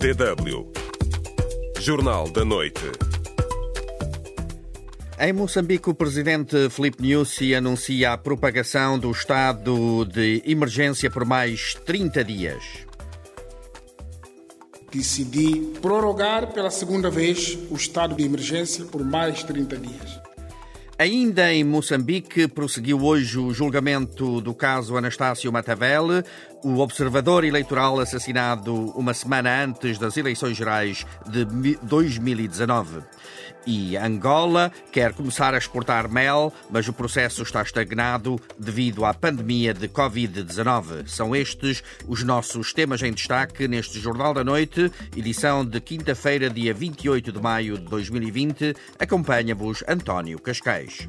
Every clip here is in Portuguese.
DW Jornal da Noite. Em Moçambique, o presidente Filipe Nyusi anuncia a propagação do estado de emergência por mais 30 dias. Decidi prorrogar pela segunda vez o estado de emergência por mais 30 dias. Ainda em Moçambique, prosseguiu hoje o julgamento do caso Anastácio Matavel, o observador eleitoral assassinado uma semana antes das eleições gerais de 2019. E Angola quer começar a exportar mel, mas o processo está estagnado devido à pandemia de Covid-19. São estes os nossos temas em destaque neste Jornal da Noite, edição de quinta-feira, dia 28 de maio de 2020. Acompanha-vos António Cascais.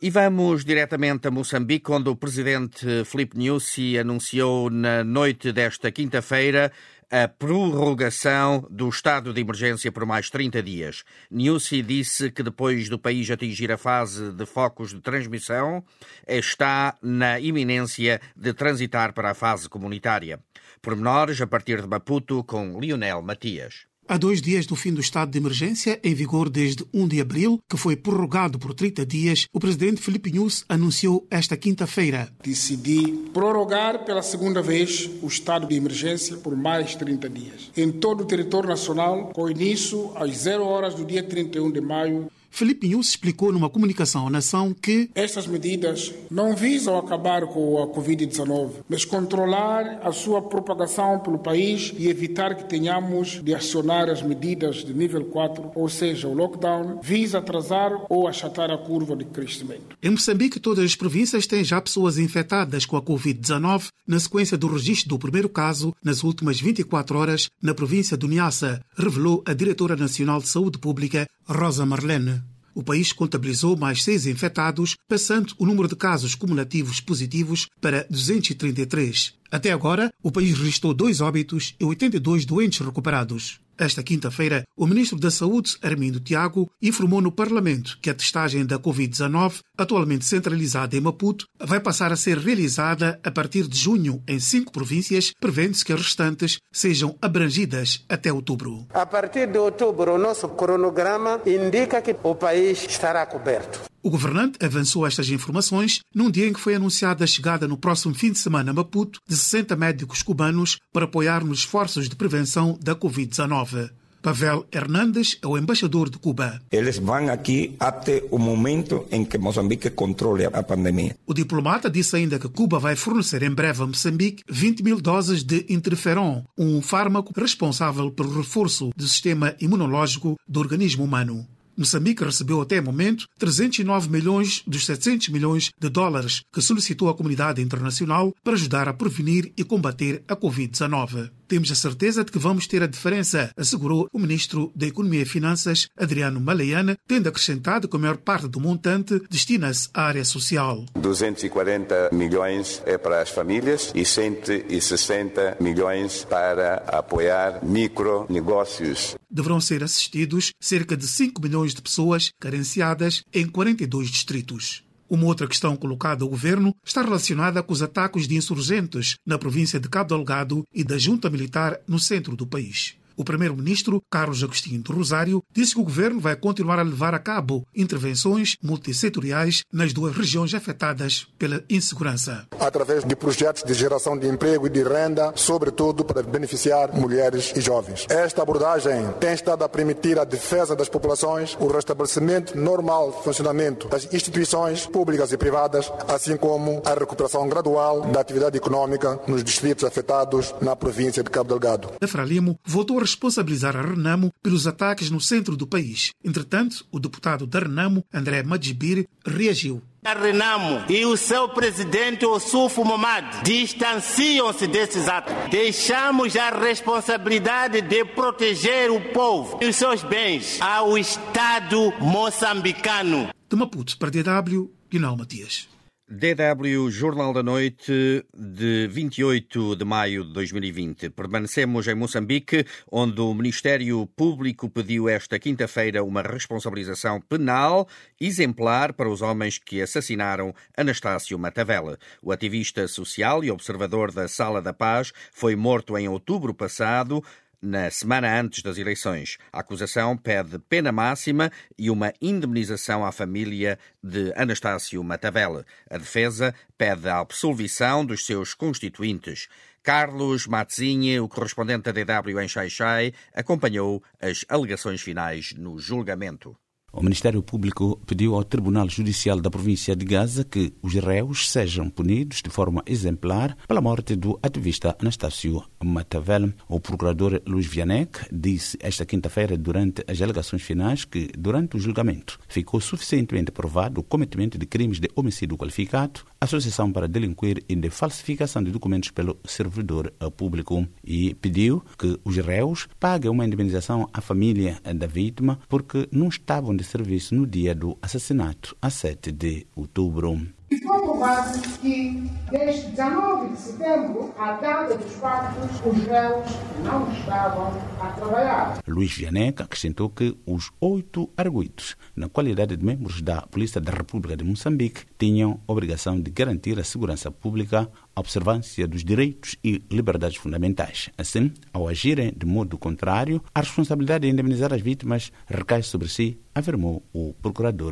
E vamos diretamente a Moçambique, onde o presidente Filipe Nyusi anunciou na noite desta quinta-feira a prorrogação do estado de emergência por mais 30 dias. Nyusi disse que depois do país atingir a fase de focos de transmissão, está na iminência de transitar para a fase comunitária. Pormenores a partir de Maputo com Lionel Matias. Há dois dias do fim do estado de emergência, em vigor desde 1 de abril, que foi prorrogado por 30 dias, o presidente Filipe Nunes anunciou esta quinta-feira. Decidi prorrogar pela segunda vez o estado de emergência por mais 30 dias. Em todo o território nacional, com início às 0 horas do dia 31 de maio Felipe Nunes explicou numa comunicação à nação que estas medidas não visam acabar com a Covid-19, mas controlar a sua propagação pelo país e evitar que tenhamos de acionar as medidas de nível 4, ou seja, o lockdown, visa atrasar ou achatar a curva de crescimento. Em Moçambique, todas as províncias têm já pessoas infectadas com a Covid-19 na sequência do registro do primeiro caso nas últimas 24 horas na província do Niassa, revelou a diretora nacional de saúde pública, Rosa Marlene o país contabilizou mais seis infectados, passando o número de casos cumulativos positivos para 233. Até agora, o país registrou dois óbitos e 82 doentes recuperados. Esta quinta-feira, o ministro da Saúde, Armindo Tiago, informou no Parlamento que a testagem da Covid-19, atualmente centralizada em Maputo, vai passar a ser realizada a partir de junho em cinco províncias, prevendo-se que as restantes sejam abrangidas até outubro. A partir de outubro, o nosso cronograma indica que o país estará coberto. O governante avançou estas informações num dia em que foi anunciada a chegada no próximo fim de semana a Maputo de 60 médicos cubanos para apoiar nos esforços de prevenção da Covid-19. Pavel Hernandes é o embaixador de Cuba. Eles vão aqui até o momento em que Moçambique controle a pandemia. O diplomata disse ainda que Cuba vai fornecer em breve a Moçambique 20 mil doses de interferon, um fármaco responsável pelo reforço do sistema imunológico do organismo humano. Moçambique recebeu até o momento 309 milhões dos 700 milhões de dólares que solicitou a comunidade internacional para ajudar a prevenir e combater a Covid-19. Temos a certeza de que vamos ter a diferença, assegurou o ministro da Economia e Finanças, Adriano Maleiana, tendo acrescentado que a maior parte do montante destina-se à área social. 240 milhões é para as famílias e 160 milhões para apoiar micronegócios. Deverão ser assistidos cerca de 5 milhões de pessoas carenciadas em 42 distritos. Uma outra questão colocada ao governo está relacionada com os ataques de insurgentes na província de Cabo Delgado e da junta militar no centro do país. O primeiro-ministro, Carlos Agostinho do Rosário, disse que o governo vai continuar a levar a cabo intervenções multissetoriais nas duas regiões afetadas pela insegurança. Através de projetos de geração de emprego e de renda, sobretudo para beneficiar mulheres e jovens. Esta abordagem tem estado a permitir a defesa das populações, o restabelecimento normal de funcionamento das instituições públicas e privadas, assim como a recuperação gradual da atividade econômica nos distritos afetados na província de Cabo Delgado. Efralimo voltou a responsabilizar a Renamo pelos ataques no centro do país. Entretanto, o deputado da Renamo, André Madjibir, reagiu. A Renamo e o seu presidente Ossufo Momad distanciam-se desses atos. Deixamos a responsabilidade de proteger o povo e os seus bens ao Estado moçambicano. De Maputo para DW, Guinal Matias. DW Jornal da Noite de 28 de maio de 2020. Permanecemos em Moçambique, onde o Ministério Público pediu esta quinta-feira uma responsabilização penal exemplar para os homens que assassinaram Anastácio Matavele. O ativista social e observador da Sala da Paz foi morto em outubro passado na semana antes das eleições. A acusação pede pena máxima e uma indemnização à família de Anastácio Matavele. A defesa pede a absolvição dos seus constituintes. Carlos Matzinha, o correspondente da DW em Xai-Xai, acompanhou as alegações finais no julgamento. O Ministério Público pediu ao Tribunal Judicial da província de Gaza que os réus sejam punidos de forma exemplar pela morte do ativista Anastácio Matavel. O procurador Luiz Vianek disse esta quinta-feira, durante as alegações finais, que, durante o julgamento, ficou suficientemente provado o cometimento de crimes de homicídio qualificado, associação para delinquir e de falsificação de documentos pelo servidor público e pediu que os réus paguem uma indemnização à família da vítima porque não estavam de serviço no dia do assassinato, a 7 de outubro. Foi provado que, desde 19 de setembro, à data dos fatos, os réus não estavam a trabalhar. Luiz Vianeca acrescentou que os oito arguidos, na qualidade de membros da Polícia da República de Moçambique, tinham obrigação de garantir a segurança pública, a observância dos direitos e liberdades fundamentais. Assim, ao agirem de modo contrário, a responsabilidade de indemnizar as vítimas recai sobre si, afirmou o procurador.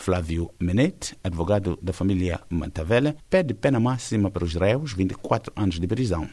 Flávio Menete, advogado da família Mantavela, pede pena máxima para os réus, 24 anos de prisão.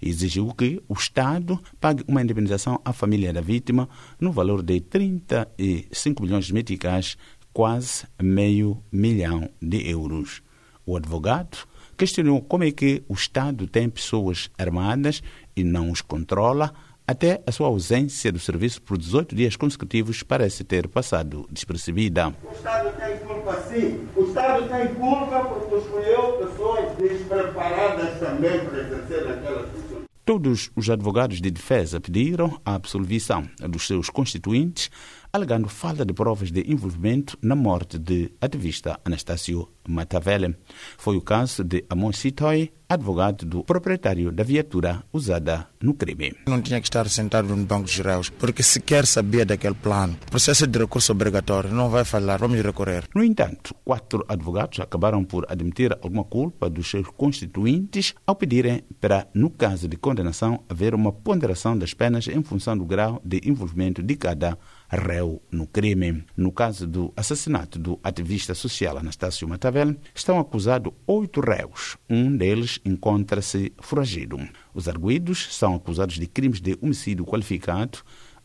Exigiu que o Estado pague uma indemnização à família da vítima no valor de 35 milhões de meticais, quase meio milhão de euros. O advogado questionou como é que o Estado tem pessoas armadas e não os controla, até a sua ausência do serviço por 18 dias consecutivos parece ter passado despercebida. O Estado tem culpa sim. O Estado tem culpa porque escolheu pessoas despreparadas também para exercer aquela função. Todos os advogados de defesa pediram a absolvição dos seus constituintes, alegando falta de provas de envolvimento na morte de ativista Anastácio Matavele. Foi o caso de Amon Sitoy, advogado do proprietário da viatura usada no crime. Não tinha que estar sentado no banco de réus, porque sequer sabia daquele plano. Processo de recurso obrigatório não vai falhar, vamos recorrer. No entanto, quatro advogados acabaram por admitir alguma culpa dos seus constituintes ao pedirem para, no caso de condenação, haver uma ponderação das penas em função do grau de envolvimento de cada réu no crime. No caso do assassinato do ativista social Anastácio Estão acusados oito réus. Um deles encontra-se foragido. Os arguídos são acusados de crimes de homicídio qualificado,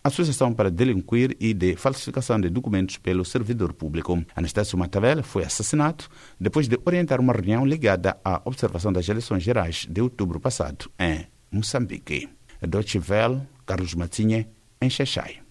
associação para delinquir e de falsificação de documentos pelo servidor público. Anastácio Matavel foi assassinado depois de orientar uma reunião ligada à observação das eleições gerais de outubro passado em Moçambique. Deutsche Carlos Matinha, em Xaixai.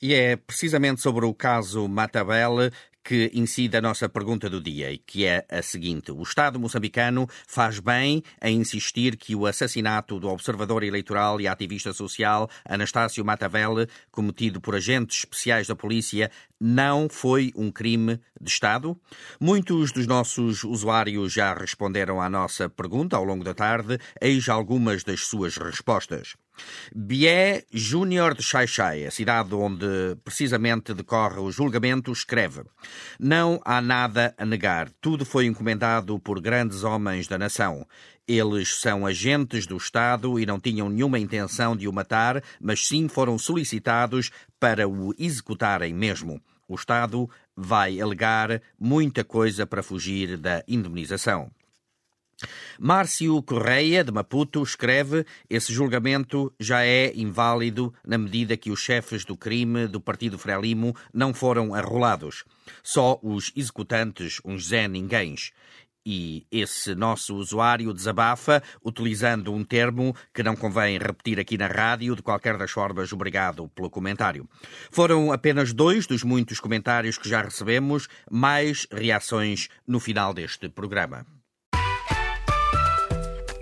E é precisamente sobre o caso Matabele que incide a nossa pergunta do dia, e que é a seguinte: o Estado moçambicano faz bem em insistir que o assassinato do observador eleitoral e ativista social Anastácio Matavele, cometido por agentes especiais da polícia, não foi um crime de Estado? Muitos dos nossos usuários já responderam à nossa pergunta ao longo da tarde, eis algumas das suas respostas. Bié Júnior de Xaixai, a cidade onde precisamente decorre o julgamento, escreve: Não há nada a negar. Tudo foi encomendado por grandes homens da nação. Eles são agentes do Estado e não tinham nenhuma intenção de o matar, mas sim foram solicitados para o executarem mesmo. O Estado vai alegar muita coisa para fugir da indemnização. Márcio Correia, de Maputo, escreve: esse julgamento já é inválido na medida que os chefes do crime do Partido Frelimo não foram arrolados. Só os executantes, uns Zé Ninguéns. E esse nosso usuário desabafa utilizando um termo que não convém repetir aqui na rádio. De qualquer das formas, obrigado pelo comentário. Foram apenas dois dos muitos comentários que já recebemos, mais reações no final deste programa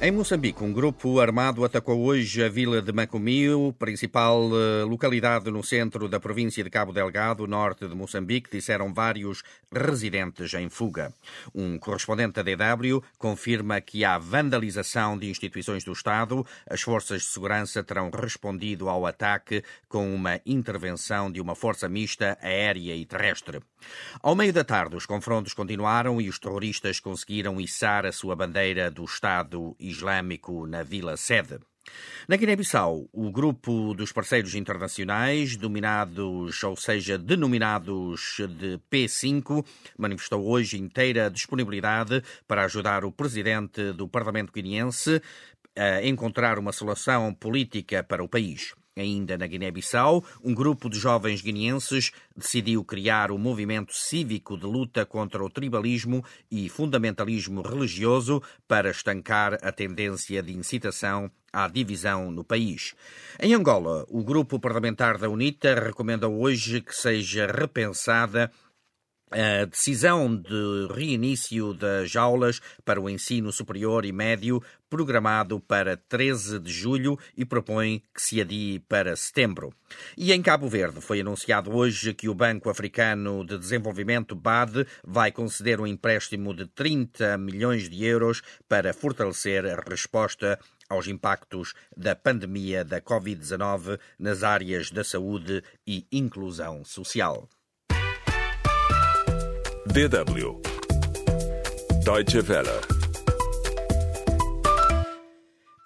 Em Moçambique, um grupo armado atacou hoje a vila de Macomio, principal eh, localidade no centro da província de Cabo Delgado, norte de Moçambique, disseram vários residentes em fuga. Um correspondente da DW confirma que há vandalização de instituições do Estado. As forças de segurança terão respondido ao ataque com uma intervenção de uma força mista aérea e terrestre. Ao meio da tarde, os confrontos continuaram e os terroristas conseguiram içar a sua bandeira do Estado Islâmico na Vila Sede. Na Guiné-Bissau, o grupo dos parceiros internacionais, dominados, ou seja, denominados de P5, manifestou hoje inteira disponibilidade para ajudar o presidente do Parlamento guineense a encontrar uma solução política para o país. Ainda na Guiné-Bissau, um grupo de jovens guineenses decidiu criar um movimento cívico de luta contra o tribalismo e fundamentalismo religioso para estancar a tendência de incitação à divisão no país. Em Angola, o grupo parlamentar da UNITA recomenda hoje que seja repensada a decisão de reinício das aulas para o ensino superior e médio, programado para 13 de julho e propõe que se adie para setembro. E em Cabo Verde foi anunciado hoje que o Banco Africano de Desenvolvimento, BAD, vai conceder um empréstimo de 30 milhões de euros para fortalecer a resposta aos impactos da pandemia da Covid-19 nas áreas da saúde e inclusão social. DW Deutsche Welle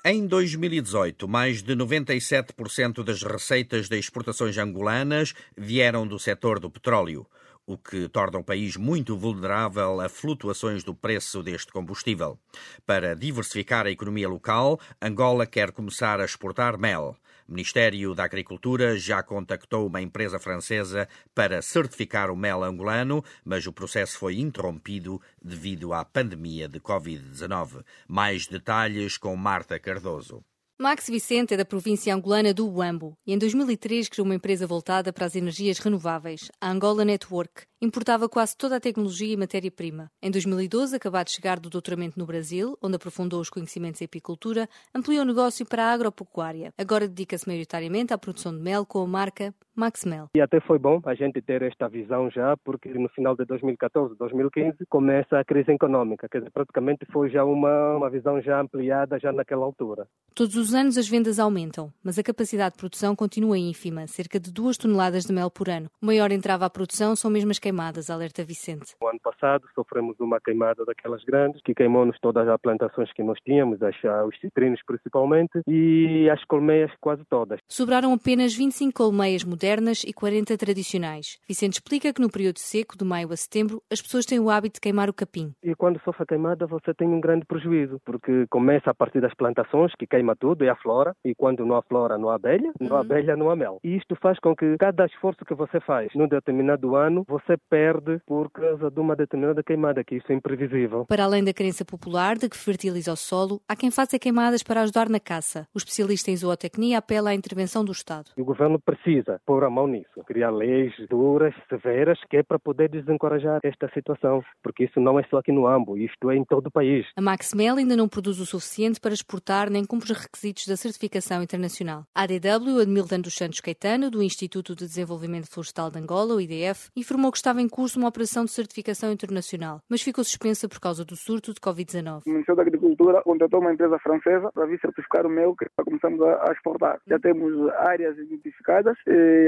Em 2018, mais de 97% das receitas de exportações angolanas vieram do setor do petróleo, o que torna o país muito vulnerável a flutuações do preço deste combustível. Para diversificar a economia local, Angola quer começar a exportar mel. O Ministério da Agricultura já contactou uma empresa francesa para certificar o mel angolano, mas o processo foi interrompido devido à pandemia de Covid-19. Mais detalhes com Marta Cardoso. Max Vicente é da província angolana do Uambo e em 2003 criou uma empresa voltada para as energias renováveis, a Angola Network. Importava quase toda a tecnologia e matéria-prima. Em 2012, acabado de chegar do doutoramento no Brasil, onde aprofundou os conhecimentos em apicultura, ampliou o negócio para a agropecuária. Agora dedica-se maioritariamente à produção de mel com a marca Max Mel. E até foi bom a gente ter esta visão já, porque no final de 2014, 2015, começa a crise econômica. Quer dizer, praticamente foi já uma, uma visão já ampliada já naquela altura. Todos os anos as vendas aumentam, mas a capacidade de produção continua ínfima, cerca de 2 toneladas de mel por ano. O maior entrave à produção são mesmo as queimadas, alerta Vicente. O ano passado sofremos uma queimada daquelas grandes, que queimou-nos todas as plantações que nós tínhamos, as, os citrinos principalmente, e as colmeias quase todas. Sobraram apenas 25 colmeias modernas e 40 tradicionais. Vicente explica que no período seco, de maio a setembro, as pessoas têm o hábito de queimar o capim. E quando sofre a queimada, você tem um grande prejuízo, porque começa a partir das plantações, que queima tudo, é a flora, e quando não há flora, não há abelha, não há uhum. abelha, não há mel. E isto faz com que cada esforço que você faz num determinado ano, você perde por causa de uma determinada queimada, que isso é imprevisível. Para além da crença popular de que fertiliza o solo, há quem faça queimadas para ajudar na caça. O especialista em zootecnia apela à intervenção do Estado. O governo precisa pôr a mão nisso, criar leis duras, severas, que é para poder desencorajar esta situação, porque isso não é só aqui no Ambo, isto é em todo o país. A Maxmel ainda não produz o suficiente para exportar nem cumpre os requisitos da certificação internacional. A ADW, Admilton dos Santos Caetano, do Instituto de Desenvolvimento Florestal de Angola, o IDF, informou que estava em curso uma operação de certificação internacional, mas ficou suspensa por causa do surto de Covid-19. O Ministério da Agricultura contratou uma empresa francesa para vir certificar o mel que começamos a exportar. Já temos áreas identificadas,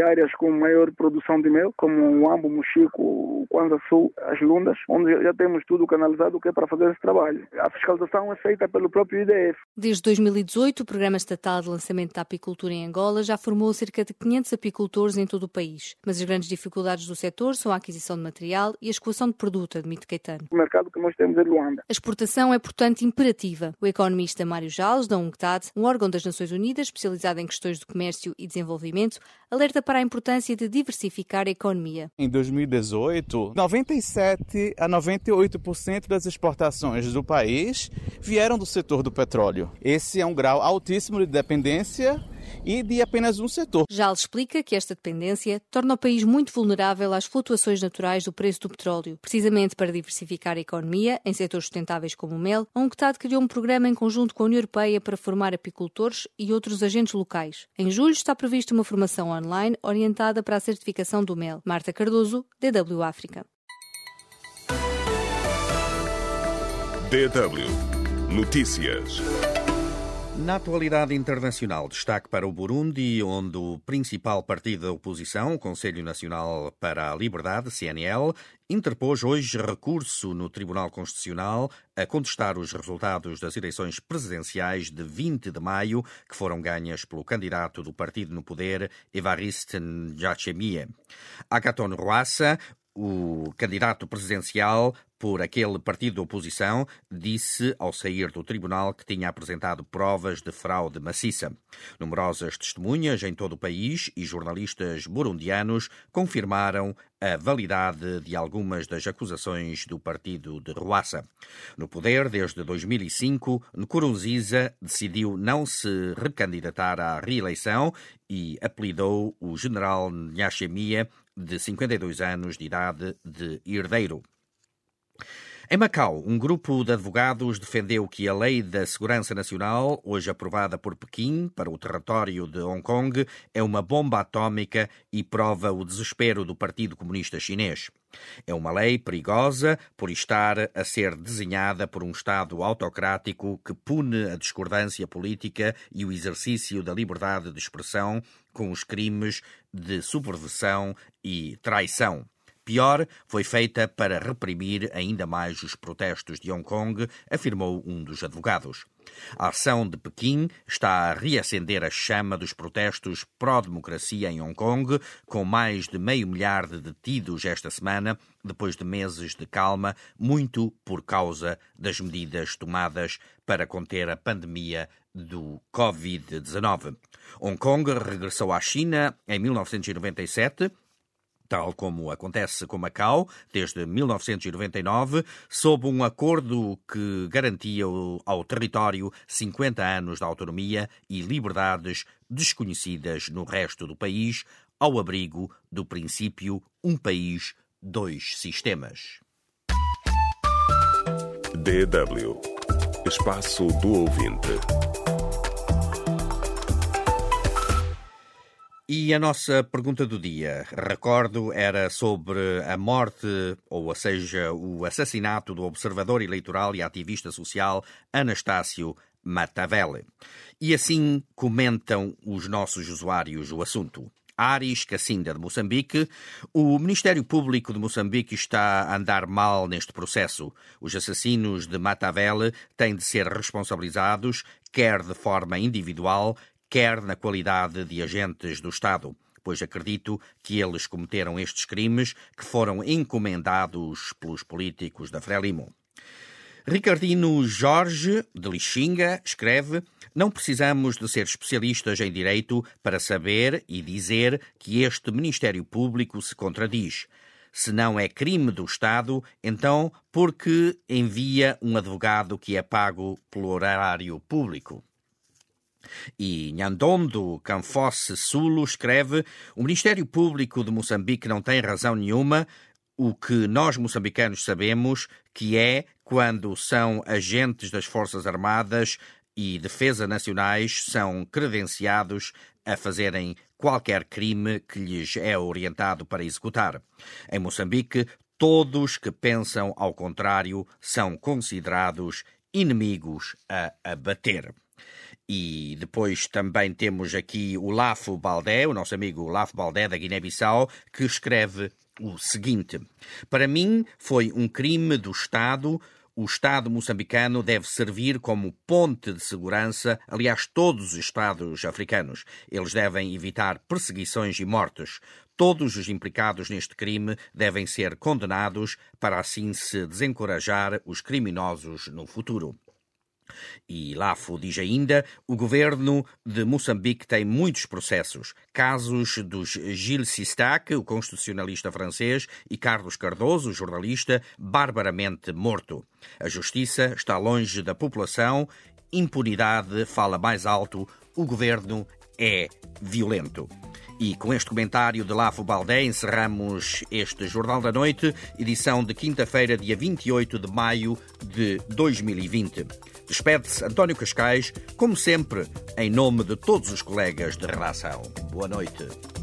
áreas com maior produção de mel, como o Ambo, o Mochico, o Kwanza Sul, as Lundas, onde já temos tudo canalizado que é para fazer esse trabalho. A fiscalização é feita pelo próprio IDF. Desde 2018, o Programa Estatal de Lançamento da Apicultura em Angola já formou cerca de 500 apicultores em todo o país. Mas as grandes dificuldades do setor são a aquisição de material e a escoação de produto, admite Caetano. O mercado que nós temos é Luanda. A exportação é, portanto, imperativa. O economista Mário Jales, da UNCTAD, um órgão das Nações Unidas especializado em questões de comércio e desenvolvimento, alerta para a importância de diversificar a economia. Em 2018, 97 a 98% das exportações do país vieram do setor do petróleo. Esse é um grau altíssimo de dependência e de apenas um setor. Já ele explica que esta dependência torna o país muito vulnerável às flutuações naturais do preço do petróleo. Precisamente para diversificar a economia em setores sustentávees como o mel, a UNCTAD criou um programa em conjunto com a União Europeia para formar apicultores e outros agentes locais. Em julho está prevista uma formação online orientada para a certificação do mel. Marta Cardoso, DW África. DW Notícias. Na atualidade internacional, destaque para o Burundi, onde o principal partido da oposição, o Conselho Nacional para a Liberdade, CNL, interpôs hoje recurso no Tribunal Constitucional a contestar os resultados das eleições presidenciais de 20 de maio, que foram ganhas pelo candidato do partido no poder, Evariste Ndayishimiye. Agaton Rwasa, o candidato presidencial por aquele partido de oposição disse ao sair do tribunal que tinha apresentado provas de fraude maciça. Numerosas testemunhas em todo o país e jornalistas burundianos confirmaram a validade de algumas das acusações do partido de Ruassa. No poder desde 2005, Nkurunziza decidiu não se recandidatar à reeleição e apelidou o general Nhashemia de 52 anos de idade, de herdeiro. Em Macau, um grupo de advogados defendeu que a Lei da Segurança Nacional, hoje aprovada por Pequim para o território de Hong Kong, é uma bomba atómica e prova o desespero do Partido Comunista Chinês. É uma lei perigosa por estar a ser desenhada por um Estado autocrático que pune a discordância política e o exercício da liberdade de expressão com os crimes de subversão e traição. Pior, foi feita para reprimir ainda mais os protestos de Hong Kong, afirmou um dos advogados. A ação de Pequim está a reacender a chama dos protestos pró-democracia em Hong Kong, com mais de meio milhar de detidos esta semana, depois de meses de calma, muito por causa das medidas tomadas para conter a pandemia do Covid-19. Hong Kong regressou à China em 1997 tal como acontece com Macau desde 1999, sob um acordo que garantia ao território 50 anos de autonomia e liberdades desconhecidas no resto do país, ao abrigo do princípio um país, dois sistemas. DW Espaço do Ouvinte. E a nossa pergunta do dia, recordo, era sobre a morte, ou seja, o assassinato do observador eleitoral e ativista social Anastácio Matavele. E assim comentam os nossos usuários o assunto. Aris Cacinda, de Moçambique. O Ministério Público de Moçambique está a andar mal neste processo. Os assassinos de Matavele têm de ser responsabilizados, quer de forma individual, quer na qualidade de agentes do Estado, pois acredito que eles cometeram estes crimes que foram encomendados pelos políticos da Frelimo. Ricardino Jorge, de Lixinga, escreve: Não precisamos de ser especialistas em direito para saber e dizer que este Ministério Público se contradiz. Se não é crime do Estado, então por que envia um advogado que é pago pelo horário público? E Nhandondo Canfosse Sulo escreve: O Ministério Público de Moçambique não tem razão nenhuma. O que nós moçambicanos sabemos que é quando são agentes das Forças Armadas e Defesa Nacionais são credenciados a fazerem qualquer crime que lhes é orientado para executar. Em Moçambique, todos que pensam ao contrário são considerados inimigos a abater. E depois também temos aqui o Lafo Baldé, o nosso amigo Lafo Baldé da Guiné-Bissau, que escreve o seguinte: Para mim foi um crime do Estado. O Estado moçambicano deve servir como ponte de segurança, aliás, todos os Estados africanos. Eles devem evitar perseguições e mortes. Todos os implicados neste crime devem ser condenados para assim se desencorajar os criminosos no futuro. E Lafo diz ainda: o governo de Moçambique tem muitos processos. Casos dos Gilles Sistac, o constitucionalista francês, e Carlos Cardoso, jornalista, barbaramente morto. A justiça está longe da população, impunidade fala mais alto, o governo é violento. E com este comentário de Lafo Baldé encerramos este Jornal da Noite, edição de quinta-feira, dia 28 de maio de 2020. Despede-se António Cascais, como sempre, em nome de todos os colegas de redação. Boa noite.